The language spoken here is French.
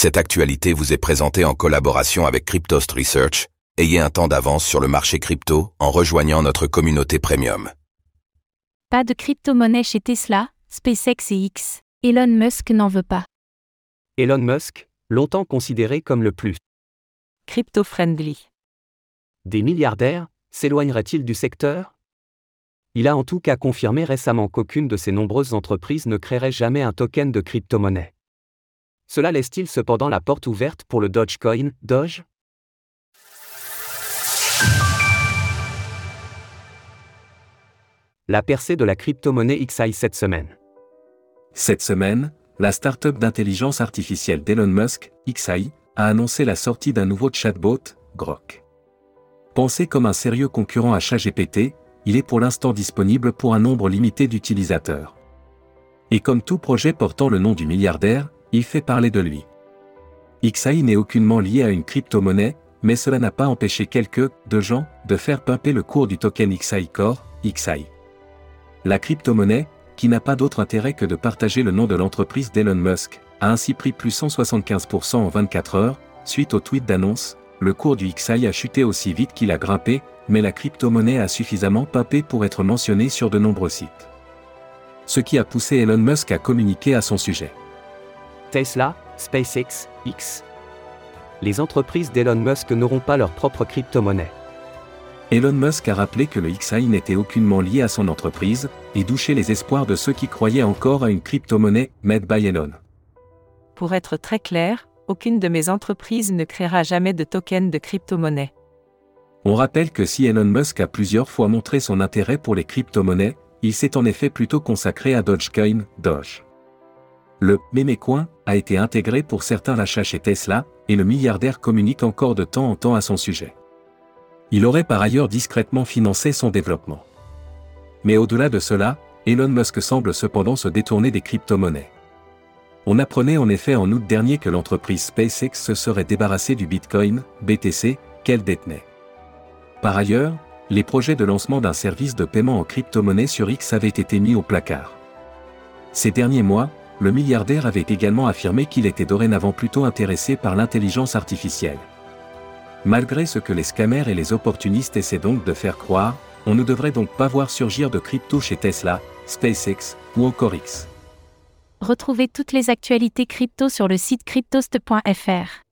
Cette actualité vous est présentée en collaboration avec Cryptost Research. Ayez un temps d'avance sur le marché crypto en rejoignant notre communauté premium. Pas de crypto-monnaie chez Tesla, SpaceX et X. Elon Musk n'en veut pas. Elon Musk, longtemps considéré comme le plus Crypto-friendly. des milliardaires, s'éloignerait-il du secteur? Il a en tout cas confirmé récemment qu'aucune de ses nombreuses entreprises ne créerait jamais un token de crypto-monnaie. Cela laisse-t-il cependant la porte ouverte pour le Dogecoin, Doge? La percée de la crypto-monnaie XI cette semaine. Cette semaine, la start-up d'intelligence artificielle d'Elon Musk, XAI, a annoncé la sortie d'un nouveau chatbot, Grok. Pensé comme un sérieux concurrent à ChatGPT, il est pour l'instant disponible pour un nombre limité d'utilisateurs. Et comme tout projet portant le nom du milliardaire, il fait parler de lui. XAI n'est aucunement lié à une crypto-monnaie, mais cela n'a pas empêché quelques, de gens, de faire pimper le cours du token XAI Core, XAI. La crypto-monnaie, qui n'a pas d'autre intérêt que de partager le nom de l'entreprise d'Elon Musk, a ainsi pris plus 175% en 24 heures, suite au tweet d'annonce, le cours du XAI a chuté aussi vite qu'il a grimpé, mais la crypto-monnaie a suffisamment papé pour être mentionnée sur de nombreux sites. Ce qui a poussé Elon Musk à communiquer à son sujet. Tesla, SpaceX, X. Les entreprises d'Elon Musk n'auront pas leur propre crypto-monnaie. Elon Musk a rappelé que le XAI n'était aucunement lié à son entreprise, et douché les espoirs de ceux qui croyaient encore à une crypto-monnaie, made by Elon. Pour être très clair, aucune de mes entreprises ne créera jamais de token de crypto-monnaie. On rappelle que si Elon Musk a plusieurs fois montré son intérêt pour les crypto-monnaies, il s'est en effet plutôt consacré à Dogecoin, Doge. Le mémécoin a été intégré pour certains l'achat chez Tesla, et le milliardaire communique encore de temps en temps à son sujet. Il aurait par ailleurs discrètement financé son développement. Mais au-delà de cela, Elon Musk semble cependant se détourner des crypto-monnaies. On apprenait en effet en août dernier que l'entreprise SpaceX se serait débarrassée du Bitcoin, BTC, qu'elle détenait. Par ailleurs, les projets de lancement d'un service de paiement en crypto-monnaie sur X avaient été mis au placard. Ces derniers mois, le milliardaire avait également affirmé qu'il était dorénavant plutôt intéressé par l'intelligence artificielle. Malgré ce que les scammers et les opportunistes essaient donc de faire croire, on ne devrait donc pas voir surgir de crypto chez Tesla, SpaceX ou encore X. Retrouvez toutes les actualités crypto sur le site cryptost.fr.